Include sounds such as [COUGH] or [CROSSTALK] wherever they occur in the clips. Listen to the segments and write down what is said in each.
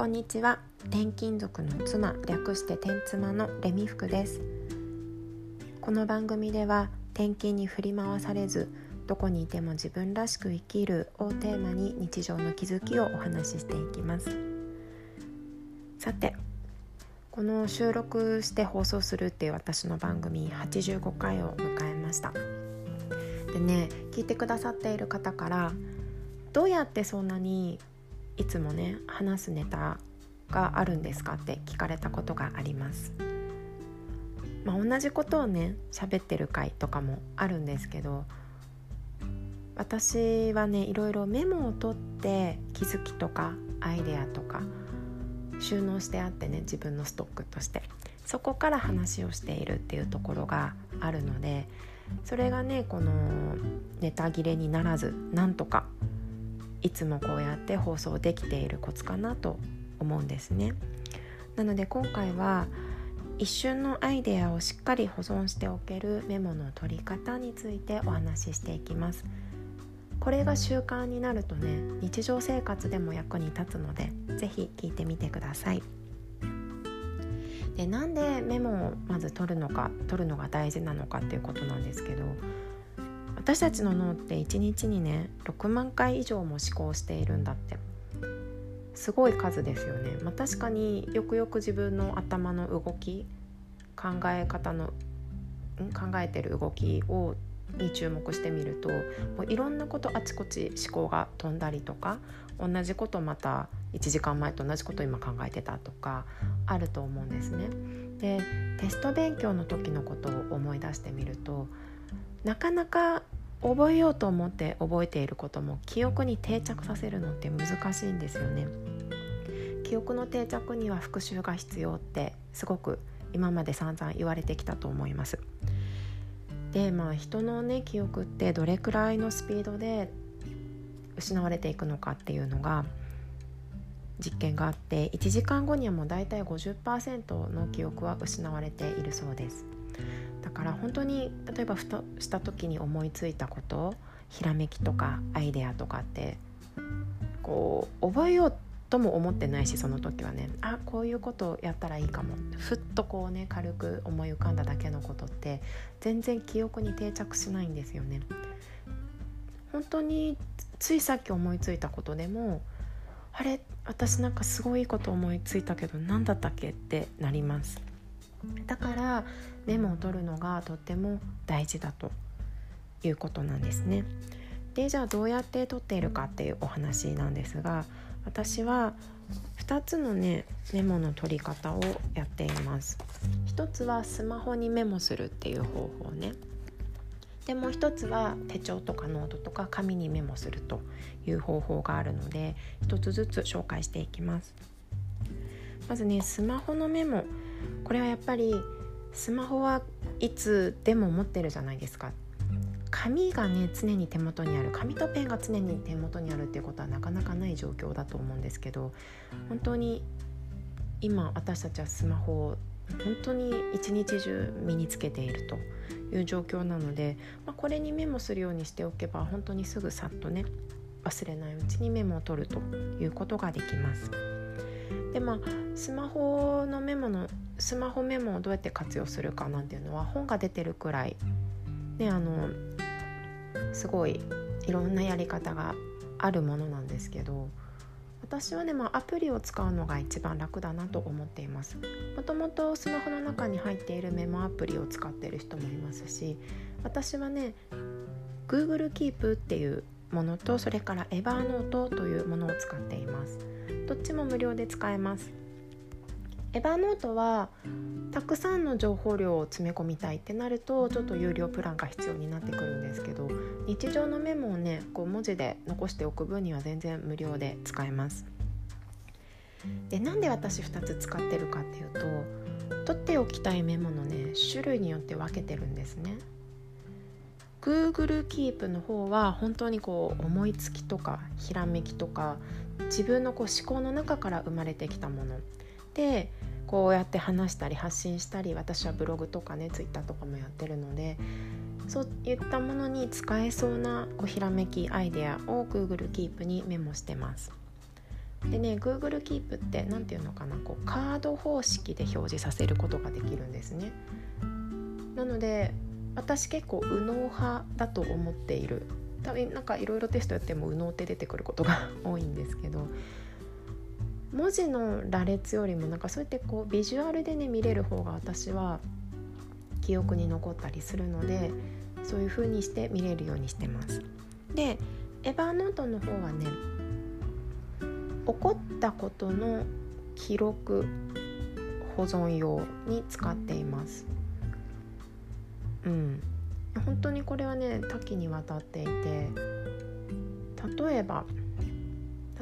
こんにちは。転勤族の妻略して天妻のレミ服です。この番組では転勤に振り回されずどこにいても自分らしく生きるをテーマに日常の気づきをお話ししていきます。さてこの収録して放送するっていう私の番組85回を迎えました。でね聞いてくださっている方からどうやってそんなにいつもね話すネタがあるんですかって聞かれたことがあります。まあ、同じことをね喋ってる回とかもあるんですけど私はねいろいろメモを取って気づきとかアイデアとか収納してあってね自分のストックとしてそこから話をしているっていうところがあるのでそれがねこのネタ切れにならずなんとかいつもこうやって放送できているコツかなと思うんですね。なので今回は一瞬のアイデアをしっかり保存しておけるメモの取り方についてお話ししていきます。これが習慣になるとね日常生活でも役に立つので是非聞いてみてください。でなんでメモをまず取るのか取るのが大事なのかっていうことなんですけど私たちの脳って1日にね6万回以上も思考しているんだってすごい数ですよね、まあ、確かによくよく自分の頭の動き考え方の考えてる動きをに注目してみるともういろんなことあちこち思考が飛んだりとか同じことまた1時間前と同じこと今考えてたとかあると思うんですね。でテスト勉強の時のことを思い出してみるとなかなか覚えようと思って覚えていることも記憶に定着させるのって難しいんですよね。記憶の定着には復習が必要ってすごく今まで散々言われてきたと思います。でまあ人のね記憶ってどれくらいのスピードで失われていくのかっていうのが実験があって1時間後にはもう大体50%の記憶は失われているそうです。だから本当に例えばふとした時に思いついたことひらめきとかアイデアとかってこう覚えようとも思ってないしその時はねあこういうことをやったらいいかもふっとこうね軽く思い浮かんだだけのことって全然記憶に定着しないんですよね。本当についさっき思いついたことでもあれ私なんかすごいこと思いついたけど何だったっけってなりますだからメモを取るのがとっても大事だということなんですね。でじゃあどうやって取っているかっていうお話なんですが私は2つのねメモの取り方をやっています。一つはスマホにメモするっていう方法ね。でもう一つは手帳とかノートとか紙にメモするという方法があるので一つずつ紹介していきます。まずねスマホのメモこれはやっぱりスマホはいつでも持ってるじゃないですか紙がね常に手元にある紙とペンが常に手元にあるっていうことはなかなかない状況だと思うんですけど本当に今私たちはスマホを本当に一日中身につけているという状況なので、まあ、これにメモするようにしておけば本当にすぐさっとね忘れないうちにメモを取るということができます。でまあスマホのメモのスマホメモをどうやって活用するかなんていうのは本が出てるくらいねあのすごいいろんなやり方があるものなんですけど私はね、まあ、アプリを使うのが一番楽だなと思っています。もともとスマホの中に入っているメモアプリを使ってる人もいますし私はね Google Keep っていうものとそれから Evernote というものを使っています。どっちも無料で使えます。エヴァノートはたくさんの情報量を詰め込みたいってなるとちょっと有料プランが必要になってくるんですけど日常のメモをねこう文字で残しておく分には全然無料で使えます。でなんで私2つ使ってるかっていうと取っておきたいメモのね種類によって分けてるんですね。Google Keep の方は本当にこう思いつきとかひらめきとか自分のこう思考の中から生まれてきたものでこうやって話したり発信したり私はブログとかねツイッターとかもやってるのでそういったものに使えそうなこうひらめきアイデアを Google Keep にメモしてます。でね Google Keep って何て言うのかなこうカード方式で表示させることができるんですね。なので私結構右脳派だと思っている。多分なんかいろいろテストやっても右脳って出てくることが [LAUGHS] 多いんですけど文字の羅列よりもなんかそうやってこうビジュアルでね見れる方が私は記憶に残ったりするのでそういう風にして見れるようにしてます。でエヴァーノートの方はね起こったことの記録保存用に使っています。うん、本当にこれはね多岐にわたっていて例えば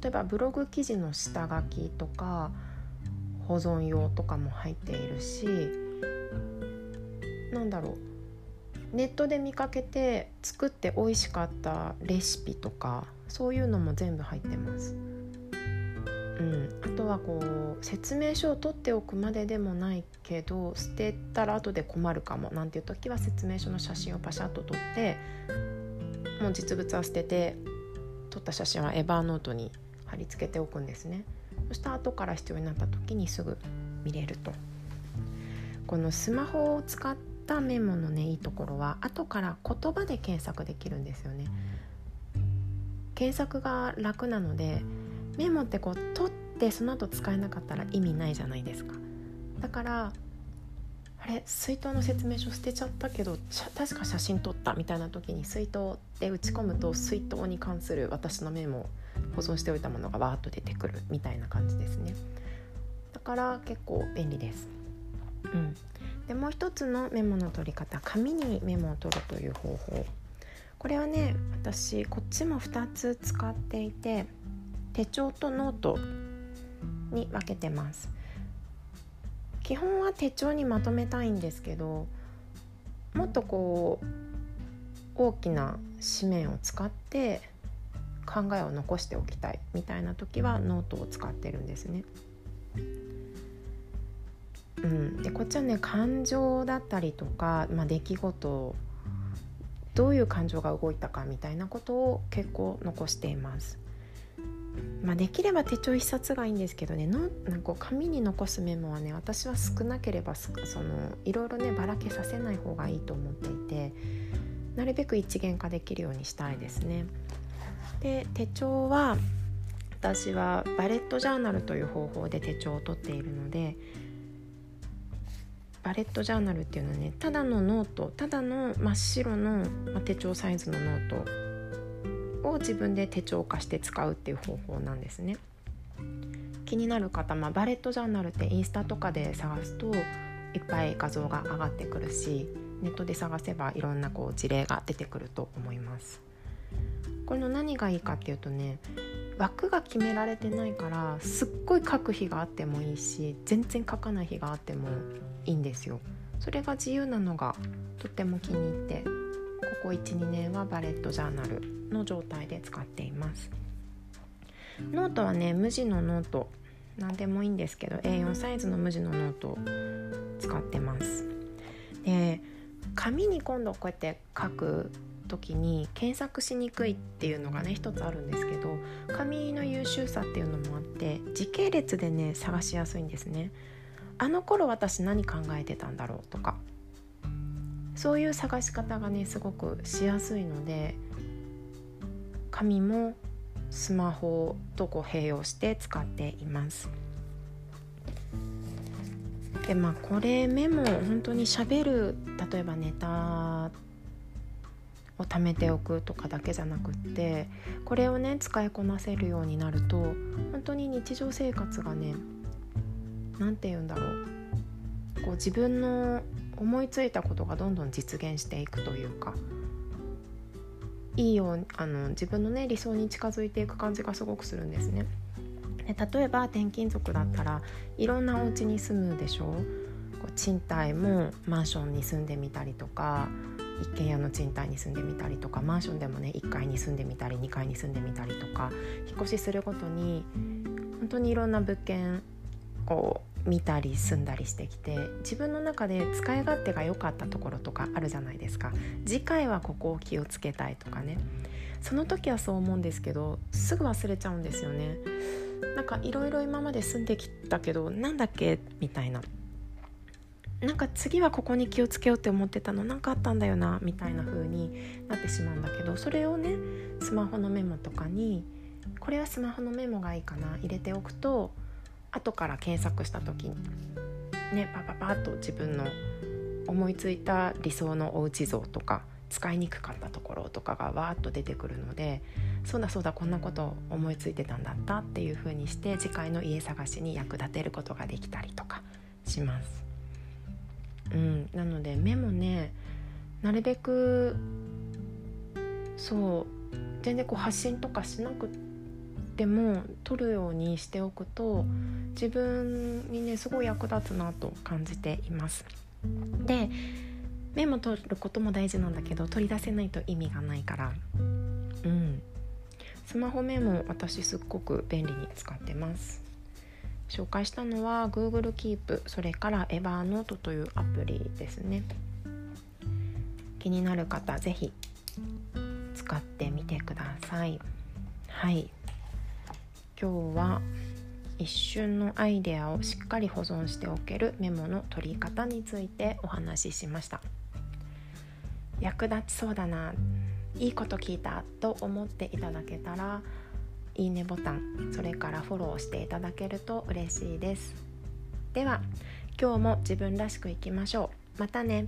例えばブログ記事の下書きとか保存用とかも入っているしなんだろうネットで見かけて作って美味しかったレシピとかそういうのも全部入ってます。うん、あとはこう説明書を取っておくまででもないけど捨てたら後で困るかもなんていう時は説明書の写真をパシャッと撮ってもう実物は捨てて撮った写真はエヴァーノートに貼り付けておくんですね。そしたら後から必要になった時にすぐ見れると。このスマホを使ったメモのねいいところは後から言葉で検索できるんですよね。検索が楽なのでメモってこう取ってその後使えなかったら意味ないじゃないですか。だからあれ水筒の説明書捨てちゃったけど確か写真撮ったみたいな時に水筒で打ち込むと水筒に関する私のメモ保存しておいたものがわーっと出てくるみたいな感じですね。だから結構便利です。うん。でもう一つのメモの取り方。紙にメモを取るという方法。これはね私こっちも2つ使っていて手帳とノートに分けてます。基本は手帳にまとめたいんですけどもっとこう大きな紙面を使って考えを残しておきたいみたいな時はノートを使ってるんですね。うん、でこっちはね感情だったりとか、まあ、出来事どういう感情が動いたかみたいなことを結構残しています。まあ、できれば手帳1冊がいいんですけどねのなんか紙に残すメモはね私は少なければそのいろいろねばらけさせない方がいいと思っていてなるべく一元化できるようにしたいですね。で手帳は私はバレットジャーナルという方法で手帳を取っているのでバレットジャーナルっていうのはねただのノートただの真っ白の、手帳サイズのノートを自分で手帳化して使うっていう方法なんですね。気になる方、まあ、バレットジャーナルってインスタとかで探すといっぱい画像が上がってくるしネットで探せばいろんなこう事例が出てくると思います。この何がいいかっていうとね枠が決められてないからすっごい書く日があってもいいし全然書かない日があってもいいんですよ。それが自由なのがとっても気に入ってここ12年はバレットジャーナルの状態で使っていますノートはね無地のノート何でもいいんですけど A4 サイズの無地のノートを使ってますで紙に今度こうやって書く時に検索しにくいっていうのがね一つあるんですけど紙の優秀さっていうのもあって時系列でね探しやすいんですねあの頃私何考えてたんだろうとかそういう探し方がねすごくしやすいので紙もスマホとこう併用して使っています。でまあこれメモ本当にしゃべる例えばネタを貯めておくとかだけじゃなくってこれをね使いこなせるようになると本当に日常生活がね何て言うんだろうこう自分の思いついたことがどんどん実現していくというかいいようあの自分のね理想に近づいていく感じがすごくするんですね。で例えば転勤族だったらいろんなお家に住むでしょこう賃貸もマンションに住んでみたりとか一軒家の賃貸に住んでみたりとかマンションでもね1階に住んでみたり2階に住んでみたりとか引っ越しするごとに本当にいろんな物件こう見たり済んだりしてきて自分の中で使い勝手が良かったところとかあるじゃないですか。次回はここを気をつけたいとかね。その時はそう思うんですけどすぐ忘れちゃうんですよね。なんかいろいろ今まで住んできたけどなんだっけ？みたいな。なんか次はここに気をつけようって思ってたの何かあったんだよなみたいな風になってしまうんだけどそれをねスマホのメモとかにこれはスマホのメモがいいかな入れておくと後から検索した時にねパパパッと自分の思いついた理想のおうち像とか使いにくかったところとかがわーっと出てくるのでそうだそうだこんなこと思いついてたんだったっていう風にして次回の家探しに役立てることができたりとかします。なので目もねなるべくそう全然こう発信とかしなくても取るようにしておくと自分にねすごい役立つなと感じています。でメモ取ることも大事なんだけど取り出せないと意味がないから。うん。スマホメモ私すっごく便利に使ってます。紹介したのは Google Keep それから Evernote というアプリですね。気になる方是非使ってみてください。はい。今日は一瞬のアイデアをしっかり保存しておけるメモの取り方についてお話ししました。役立ちそうだないいこと聞いたと思っていただけたらいいねボタンそれからフォローしていただけると嬉しいです。では今日も自分らしくいきましょう。またね。